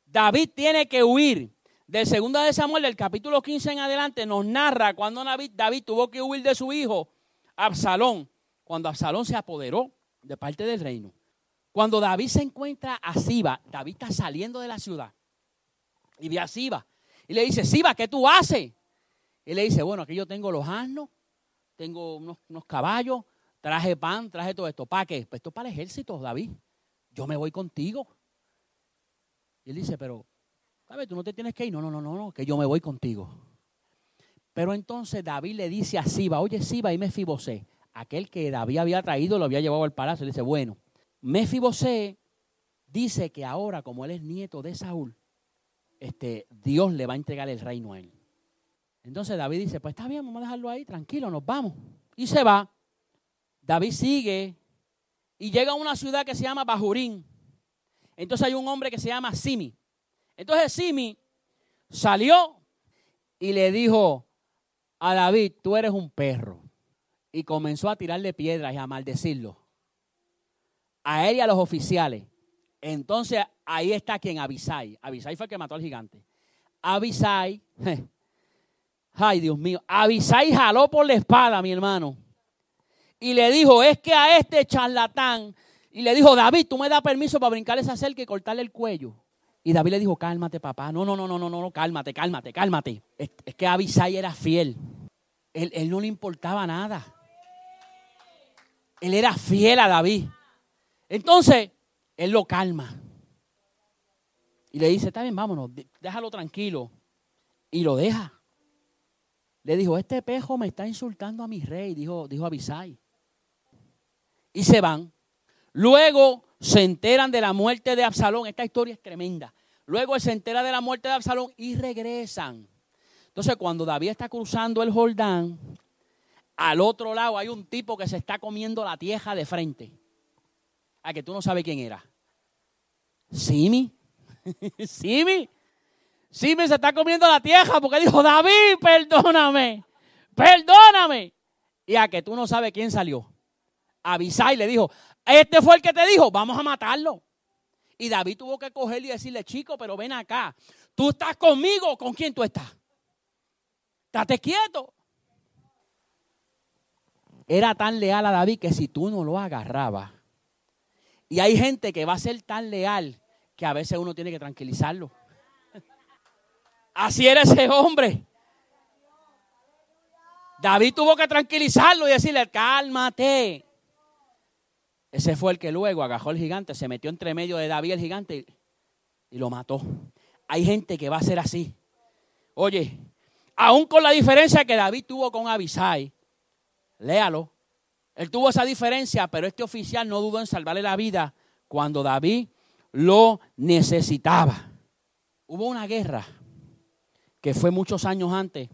David tiene que huir. Del segundo de Samuel, del capítulo 15 en adelante, nos narra cuando David, David tuvo que huir de su hijo Absalón, cuando Absalón se apoderó de parte del reino. Cuando David se encuentra a Siba, David está saliendo de la ciudad y ve a Siba y le dice, Siba, ¿qué tú haces? Y le dice, bueno, aquí yo tengo los asnos, tengo unos, unos caballos, traje pan, traje todo esto. ¿Para qué? Pues esto es para el ejército, David. Yo me voy contigo. Y él dice, pero, ¿sabes? Tú no te tienes que ir. No, no, no, no, no, que yo me voy contigo. Pero entonces David le dice a Siba, oye Siba y Mefibosé, aquel que David había traído, lo había llevado al palacio. Le dice, bueno, Mefibosé dice que ahora, como él es nieto de Saúl, este, Dios le va a entregar el reino a él. Entonces David dice, pues está bien, vamos a dejarlo ahí, tranquilo, nos vamos. Y se va. David sigue y llega a una ciudad que se llama Bajurín. Entonces hay un hombre que se llama Simi. Entonces Simi salió y le dijo a David, tú eres un perro. Y comenzó a tirarle piedras y a maldecirlo. A él y a los oficiales. Entonces ahí está quien Abisai. Abisai fue el que mató al gigante. Abisai, ay Dios mío, Abisai jaló por la espada, mi hermano. Y le dijo, es que a este charlatán y le dijo, David, tú me das permiso para brincar esa cerca y cortarle el cuello. Y David le dijo, cálmate, papá. No, no, no, no, no, no, cálmate, cálmate, cálmate. Es, que Abisai era fiel. Él, él no le importaba nada. Él era fiel a David. Entonces, él lo calma. Y le dice, está bien, vámonos, déjalo tranquilo. Y lo deja. Le dijo, este pejo me está insultando a mi rey, dijo, dijo Abisai. Y se van. Luego se enteran de la muerte de Absalón. Esta historia es tremenda. Luego se entera de la muerte de Absalón y regresan. Entonces, cuando David está cruzando el Jordán, al otro lado hay un tipo que se está comiendo la tierra de frente. A que tú no sabes quién era. Simi. Simi. Simi se está comiendo la tierra porque dijo, David, perdóname. Perdóname. Y a que tú no sabes quién salió. Abisai le dijo, este fue el que te dijo, vamos a matarlo. Y David tuvo que cogerle y decirle, chico, pero ven acá. ¿Tú estás conmigo con quién tú estás? Estate quieto. Era tan leal a David que si tú no lo agarrabas. Y hay gente que va a ser tan leal que a veces uno tiene que tranquilizarlo. Así era ese hombre. David tuvo que tranquilizarlo y decirle, cálmate. Ese fue el que luego agajó al gigante, se metió entre medio de David el gigante y lo mató. Hay gente que va a ser así. Oye, aún con la diferencia que David tuvo con Abisai, léalo. Él tuvo esa diferencia, pero este oficial no dudó en salvarle la vida cuando David lo necesitaba. Hubo una guerra que fue muchos años antes,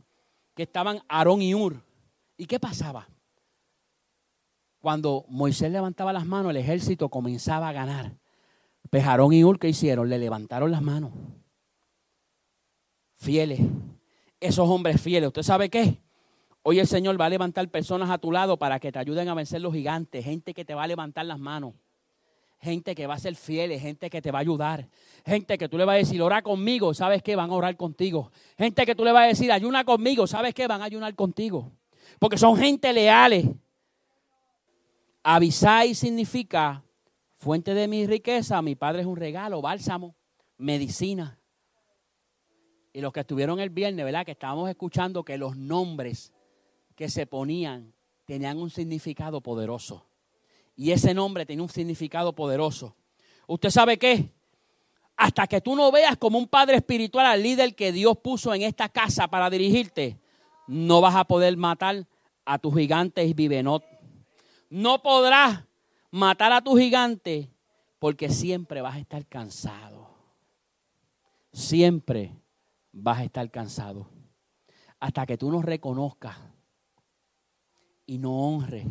que estaban Aarón y Ur. ¿Y qué pasaba? Cuando Moisés levantaba las manos, el ejército comenzaba a ganar. Pejarón y Ur, ¿qué hicieron? Le levantaron las manos. Fieles. Esos hombres fieles. ¿Usted sabe qué? Hoy el Señor va a levantar personas a tu lado para que te ayuden a vencer los gigantes. Gente que te va a levantar las manos. Gente que va a ser fiel, gente que te va a ayudar. Gente que tú le vas a decir, ora conmigo, ¿sabes qué? Van a orar contigo. Gente que tú le vas a decir, ayuna conmigo, ¿sabes qué? Van a ayunar contigo. Porque son gente leales. Abisai significa fuente de mi riqueza, mi padre es un regalo, bálsamo, medicina. Y los que estuvieron el viernes, ¿verdad? Que estábamos escuchando que los nombres que se ponían tenían un significado poderoso. Y ese nombre tenía un significado poderoso. ¿Usted sabe qué? Hasta que tú no veas como un padre espiritual al líder que Dios puso en esta casa para dirigirte, no vas a poder matar a tus gigantes vivenot no podrás matar a tu gigante porque siempre vas a estar cansado. Siempre vas a estar cansado. Hasta que tú nos reconozcas y no honres,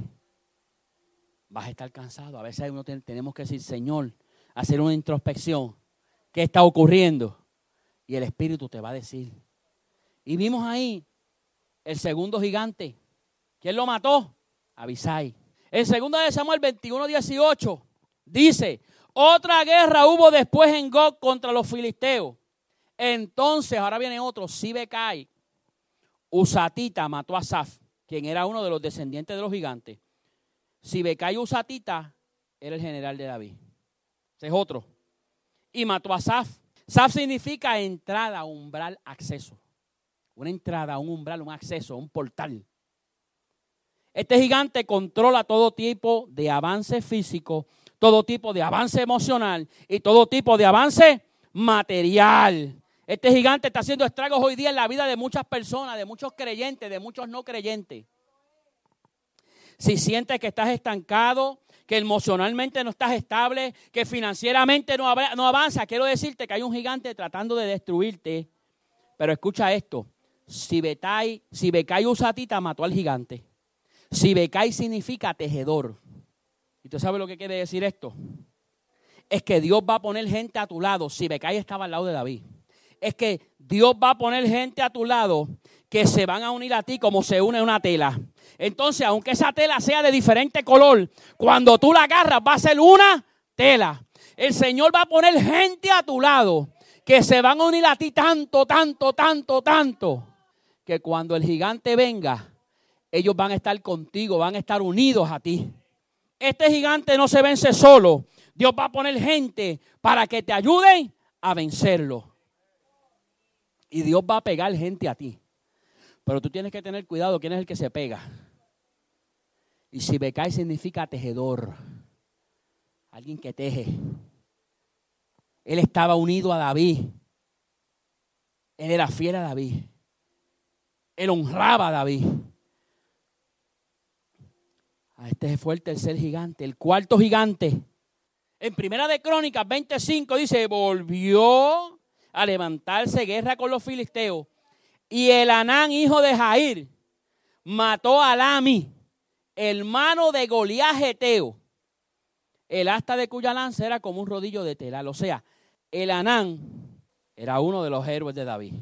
vas a estar cansado. A veces uno tenemos que decir, Señor, hacer una introspección. ¿Qué está ocurriendo? Y el Espíritu te va a decir. Y vimos ahí el segundo gigante. ¿Quién lo mató? Abisai. En 2 de Samuel 21, 18 dice, otra guerra hubo después en Gog contra los filisteos. Entonces, ahora viene otro, Sibecai, Usatita mató a Saf, quien era uno de los descendientes de los gigantes. Sibecai Usatita era el general de David. Ese es otro. Y mató a Saf. Saf significa entrada, umbral, acceso. Una entrada, un umbral, un acceso, un portal. Este gigante controla todo tipo de avance físico, todo tipo de avance emocional y todo tipo de avance material. Este gigante está haciendo estragos hoy día en la vida de muchas personas, de muchos creyentes, de muchos no creyentes. Si sientes que estás estancado, que emocionalmente no estás estable, que financieramente no, avanza, quiero decirte que hay un gigante tratando de destruirte. Pero escucha esto, si Betai, si Becai Usatita mató al gigante. Sibekai significa tejedor. ¿Y tú sabes lo que quiere decir esto? Es que Dios va a poner gente a tu lado. Sibekai estaba al lado de David. Es que Dios va a poner gente a tu lado que se van a unir a ti como se une una tela. Entonces, aunque esa tela sea de diferente color, cuando tú la agarras va a ser una tela. El Señor va a poner gente a tu lado que se van a unir a ti tanto, tanto, tanto, tanto, que cuando el gigante venga, ellos van a estar contigo, van a estar unidos a ti. Este gigante no se vence solo. Dios va a poner gente para que te ayuden a vencerlo. Y Dios va a pegar gente a ti. Pero tú tienes que tener cuidado quién es el que se pega. Y si Becay significa tejedor, alguien que teje. Él estaba unido a David. Él era fiel a David. Él honraba a David. Ah, este fue el tercer gigante, el cuarto gigante. En Primera de Crónicas 25 dice, volvió a levantarse guerra con los filisteos. Y el Anán, hijo de Jair, mató a Lami, hermano de Goliat Geteo. El asta de cuya lanza era como un rodillo de tela. O sea, el Anán era uno de los héroes de David.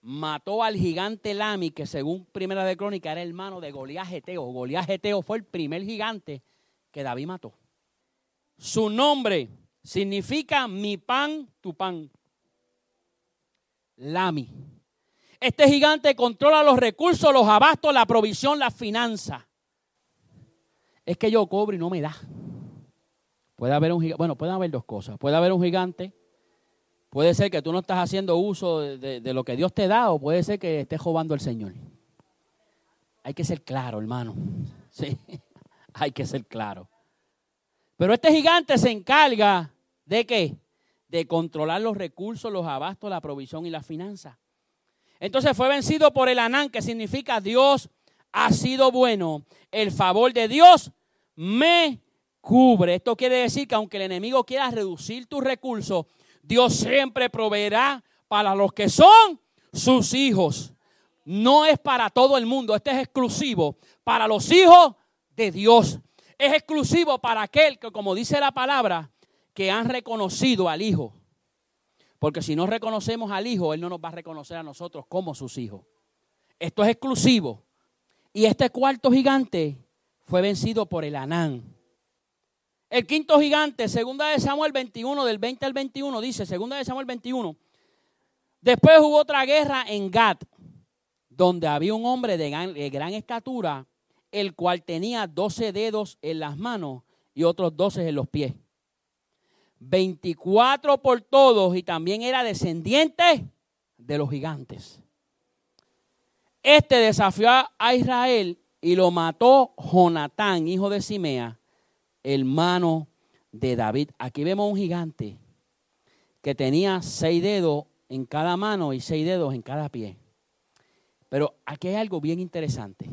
Mató al gigante Lami, que según Primera de Crónica era hermano de. Goliat Geteo fue el primer gigante que David mató. Su nombre significa mi pan, tu pan. Lami. Este gigante controla los recursos, los abastos, la provisión, la finanza. Es que yo cobro y no me da. Puede haber un gigante, bueno, pueden haber dos cosas. Puede haber un gigante, puede ser que tú no estás haciendo uso de, de lo que Dios te da o puede ser que estés robando al Señor. Hay que ser claro, hermano. Sí, hay que ser claro. Pero este gigante se encarga de qué? De controlar los recursos, los abastos, la provisión y la finanza. Entonces fue vencido por el Anán, que significa Dios ha sido bueno. El favor de Dios me cubre. Esto quiere decir que aunque el enemigo quiera reducir tus recursos, Dios siempre proveerá para los que son sus hijos. No es para todo el mundo, este es exclusivo para los hijos de Dios. Es exclusivo para aquel que, como dice la palabra, que han reconocido al Hijo. Porque si no reconocemos al Hijo, Él no nos va a reconocer a nosotros como sus hijos. Esto es exclusivo. Y este cuarto gigante fue vencido por el Anán. El quinto gigante, segunda de Samuel 21, del 20 al 21, dice, segunda de Samuel 21. Después hubo otra guerra en Gat, donde había un hombre de gran, de gran estatura el cual tenía doce dedos en las manos y otros doce en los pies. Veinticuatro por todos y también era descendiente de los gigantes. Este desafió a Israel y lo mató Jonatán, hijo de Simea, hermano de David. Aquí vemos un gigante que tenía seis dedos en cada mano y seis dedos en cada pie. Pero aquí hay algo bien interesante.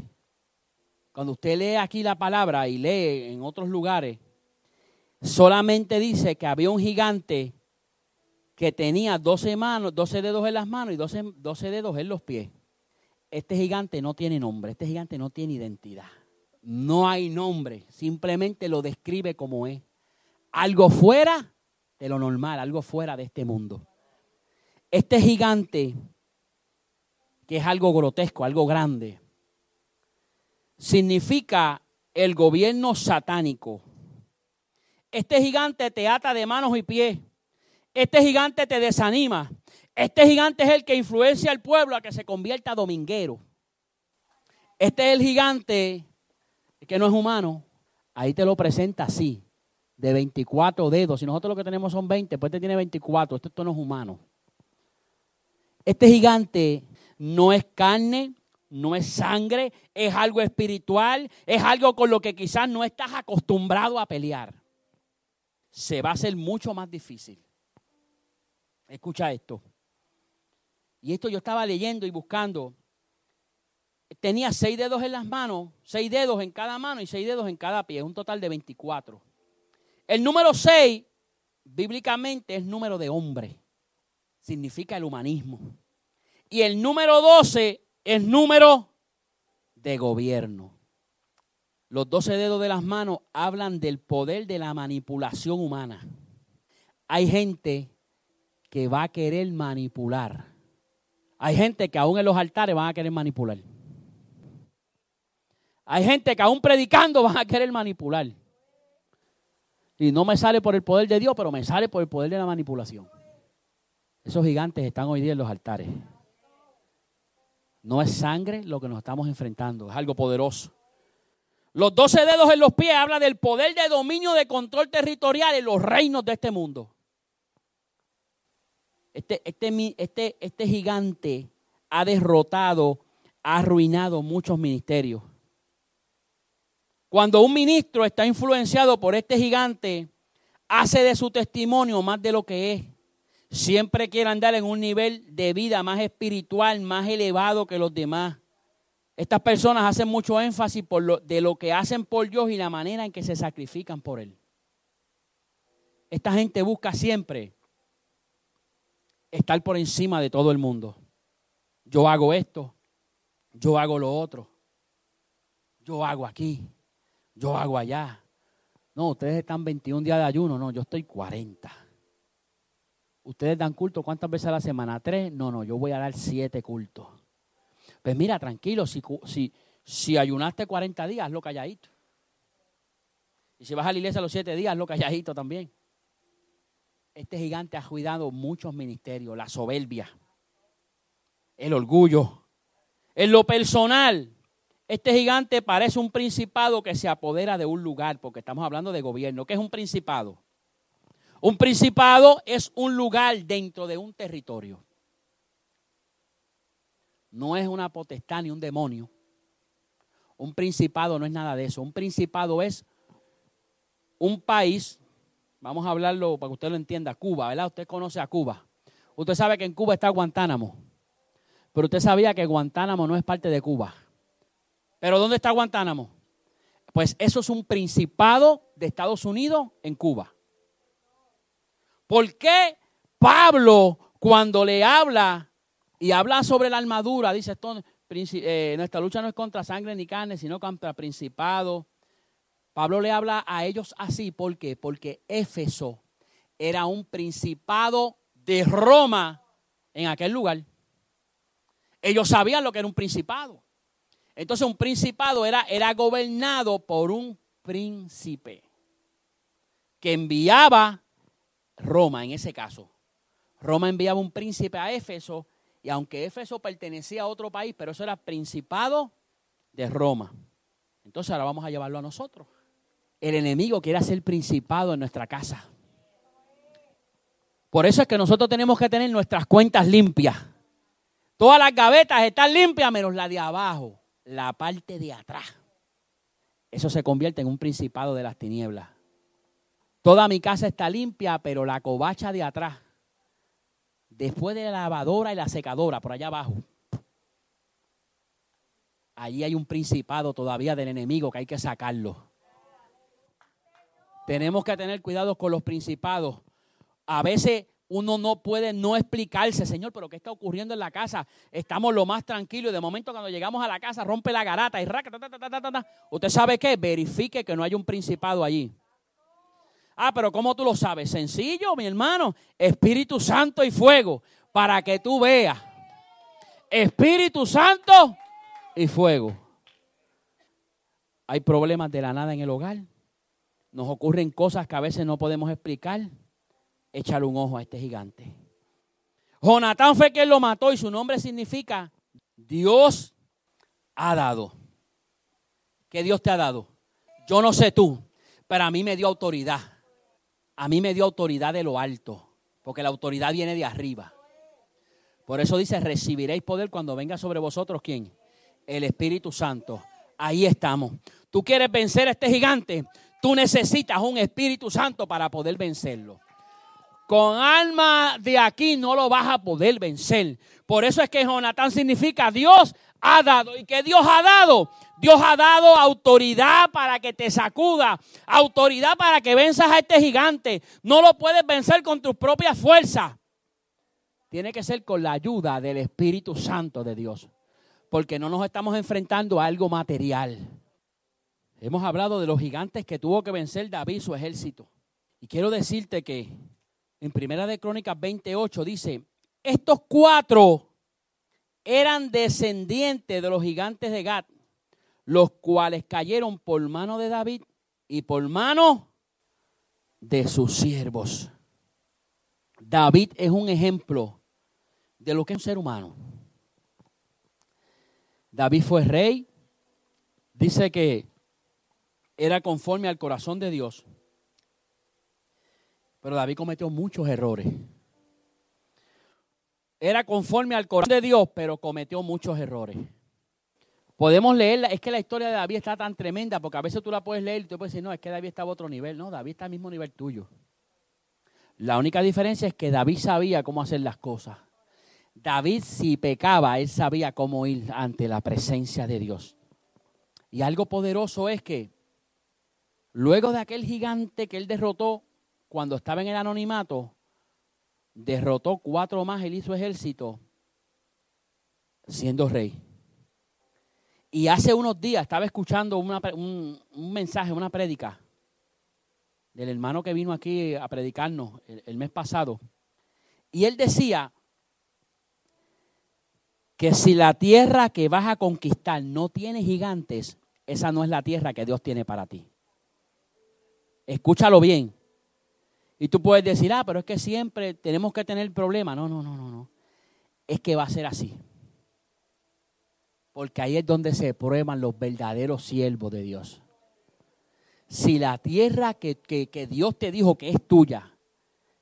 Cuando usted lee aquí la palabra y lee en otros lugares, solamente dice que había un gigante que tenía 12 manos, 12 dedos en las manos y 12, 12 dedos en los pies. Este gigante no tiene nombre, este gigante no tiene identidad. No hay nombre, simplemente lo describe como es. Algo fuera de lo normal, algo fuera de este mundo. Este gigante, que es algo grotesco, algo grande, significa el gobierno satánico. Este gigante te ata de manos y pies. Este gigante te desanima. Este gigante es el que influencia al pueblo a que se convierta dominguero. Este es el gigante que no es humano. Ahí te lo presenta así, de 24 dedos. Si nosotros lo que tenemos son 20, pues este tiene 24. Esto, esto no es humano. Este gigante no es carne, no es sangre, es algo espiritual, es algo con lo que quizás no estás acostumbrado a pelear. Se va a hacer mucho más difícil. Escucha esto. Y esto yo estaba leyendo y buscando. Tenía seis dedos en las manos, seis dedos en cada mano y seis dedos en cada pie, un total de 24. El número seis, bíblicamente, es número de hombre. Significa el humanismo. Y el número 12 es número de gobierno. Los doce dedos de las manos hablan del poder de la manipulación humana. Hay gente que va a querer manipular. Hay gente que aún en los altares van a querer manipular. Hay gente que aún predicando van a querer manipular. Y no me sale por el poder de Dios, pero me sale por el poder de la manipulación. Esos gigantes están hoy día en los altares. No es sangre lo que nos estamos enfrentando, es algo poderoso. Los doce dedos en los pies habla del poder de dominio de control territorial en los reinos de este mundo. Este, este, este, este gigante ha derrotado, ha arruinado muchos ministerios. Cuando un ministro está influenciado por este gigante, hace de su testimonio más de lo que es. Siempre quiere andar en un nivel de vida más espiritual, más elevado que los demás. Estas personas hacen mucho énfasis por lo, de lo que hacen por Dios y la manera en que se sacrifican por Él. Esta gente busca siempre estar por encima de todo el mundo. Yo hago esto, yo hago lo otro, yo hago aquí, yo hago allá. No, ustedes están 21 días de ayuno, no, yo estoy 40. Ustedes dan culto cuántas veces a la semana? ¿Tres? No, no, yo voy a dar siete cultos. Pues mira, tranquilo, si, si, ayunaste 40 días, hazlo calladito. Y si vas a la iglesia los siete días, hazlo calladito también. Este gigante ha cuidado muchos ministerios, la soberbia, el orgullo. En lo personal, este gigante parece un principado que se apodera de un lugar, porque estamos hablando de gobierno. ¿Qué es un principado? Un principado es un lugar dentro de un territorio. No es una potestad ni un demonio. Un principado no es nada de eso. Un principado es un país Vamos a hablarlo para que usted lo entienda. Cuba, ¿verdad? Usted conoce a Cuba. Usted sabe que en Cuba está Guantánamo. Pero usted sabía que Guantánamo no es parte de Cuba. ¿Pero dónde está Guantánamo? Pues eso es un principado de Estados Unidos en Cuba. ¿Por qué Pablo cuando le habla y habla sobre la armadura, dice, esto, eh, nuestra lucha no es contra sangre ni carne, sino contra principados, Pablo le habla a ellos así, ¿por qué? Porque Éfeso era un principado de Roma en aquel lugar. Ellos sabían lo que era un principado. Entonces un principado era, era gobernado por un príncipe que enviaba Roma en ese caso. Roma enviaba un príncipe a Éfeso y aunque Éfeso pertenecía a otro país, pero eso era principado de Roma. Entonces ahora vamos a llevarlo a nosotros el enemigo quiere hacer principado en nuestra casa. Por eso es que nosotros tenemos que tener nuestras cuentas limpias. Todas las gavetas están limpias menos la de abajo, la parte de atrás. Eso se convierte en un principado de las tinieblas. Toda mi casa está limpia, pero la covacha de atrás, después de la lavadora y la secadora, por allá abajo, allí hay un principado todavía del enemigo que hay que sacarlo. Tenemos que tener cuidado con los principados. A veces uno no puede no explicarse, Señor, pero ¿qué está ocurriendo en la casa? Estamos lo más tranquilos y de momento cuando llegamos a la casa rompe la garata y raca, Usted sabe qué? Verifique que no hay un principado allí. Ah, pero ¿cómo tú lo sabes? Sencillo, mi hermano. Espíritu Santo y fuego para que tú veas. Espíritu Santo y fuego. Hay problemas de la nada en el hogar nos ocurren cosas que a veces no podemos explicar, échale un ojo a este gigante. Jonatán fue quien lo mató y su nombre significa Dios ha dado. ¿Qué Dios te ha dado? Yo no sé tú, pero a mí me dio autoridad. A mí me dio autoridad de lo alto, porque la autoridad viene de arriba. Por eso dice, recibiréis poder cuando venga sobre vosotros, ¿quién? El Espíritu Santo. Ahí estamos. ¿Tú quieres vencer a este gigante? Tú necesitas un Espíritu Santo para poder vencerlo. Con alma de aquí no lo vas a poder vencer. Por eso es que Jonatán significa Dios ha dado. ¿Y que Dios ha dado? Dios ha dado autoridad para que te sacuda, autoridad para que venzas a este gigante. No lo puedes vencer con tus propias fuerzas. Tiene que ser con la ayuda del Espíritu Santo de Dios. Porque no nos estamos enfrentando a algo material. Hemos hablado de los gigantes que tuvo que vencer David su ejército. Y quiero decirte que en Primera de Crónicas 28 dice, estos cuatro eran descendientes de los gigantes de Gad, los cuales cayeron por mano de David y por mano de sus siervos. David es un ejemplo de lo que es un ser humano. David fue rey. Dice que era conforme al corazón de Dios. Pero David cometió muchos errores. era conforme al corazón de Dios, pero cometió muchos errores. Podemos leerla, es que la historia de David está tan tremenda, porque a veces tú la puedes leer y tú puedes decir, no, es que David estaba a otro nivel. No, David está al mismo nivel tuyo. La única diferencia es que David sabía cómo hacer las cosas. David si pecaba, él sabía cómo ir ante la presencia de Dios. Y algo poderoso es que luego de aquel gigante que él derrotó cuando estaba en el anonimato, derrotó cuatro más, él hizo ejército siendo rey. Y hace unos días estaba escuchando un, mensaje, una prédica del hermano que vino aquí a predicarnos el, mes pasado. Y él decía que si la tierra que vas a conquistar no tiene gigantes, esa no es la tierra que Dios tiene para ti. Escúchalo bien. Y tú puedes decir, ah, pero es que siempre tenemos que tener problemas. No, no, no, no, no. Es que va a ser así. Porque ahí es donde se prueban los verdaderos siervos de Dios. Si la tierra que, Dios te dijo que es tuya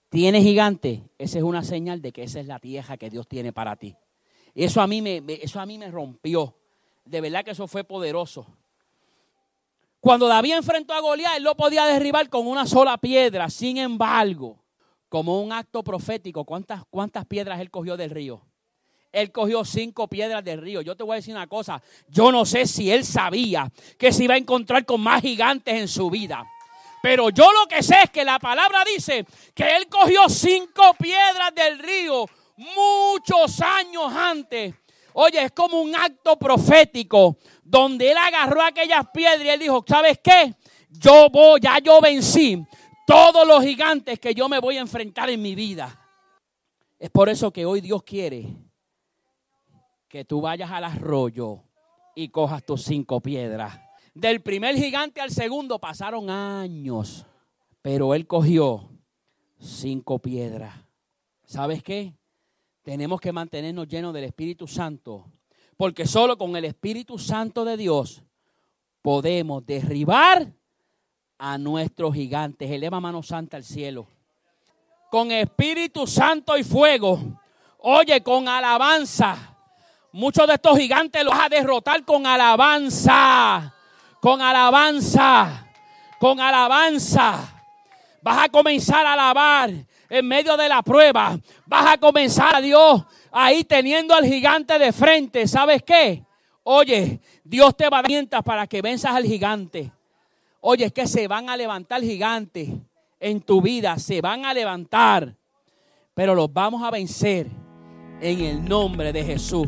tiene gigante, esa es una señal de que esa es la tierra que Dios tiene para ti. Eso a mí me, eso a mí me rompió. De verdad que eso fue poderoso. Cuando David enfrentó a Goliat, él lo podía derribar con una sola piedra. Sin embargo, como un acto profético, ¿cuántas, cuántas piedras él cogió del río? Él cogió cinco piedras del río. Yo te voy a decir una cosa. Yo no sé si él sabía que se iba a encontrar con más gigantes en su vida. Pero yo lo que sé es que la palabra dice que él cogió cinco piedras del río muchos años antes. Oye, es como un acto profético donde él agarró aquellas piedras y él dijo, ¿sabes qué? Yo voy, ya yo vencí todos los gigantes que yo me voy a enfrentar en mi vida. Es por eso que hoy Dios quiere que tú vayas al arroyo y cojas tus cinco piedras. Del primer gigante al segundo pasaron años, pero él cogió cinco piedras. ¿Sabes qué? Tenemos que mantenernos llenos del Espíritu Santo, porque solo con el Espíritu Santo de Dios podemos derribar a nuestros gigantes. Eleva mano santa al cielo. Con Espíritu Santo y fuego. Oye, con alabanza Muchos de estos gigantes los vas a derrotar con alabanza. Con alabanza. Con alabanza. Vas a comenzar a alabar en medio de la prueba. Vas a comenzar a Dios ahí teniendo al gigante de frente. ¿Sabes qué? Oye, Dios te va a para que venzas al gigante. Oye, es que se van a levantar gigantes en tu vida. Se van a levantar. Pero los vamos a vencer en el nombre de Jesús.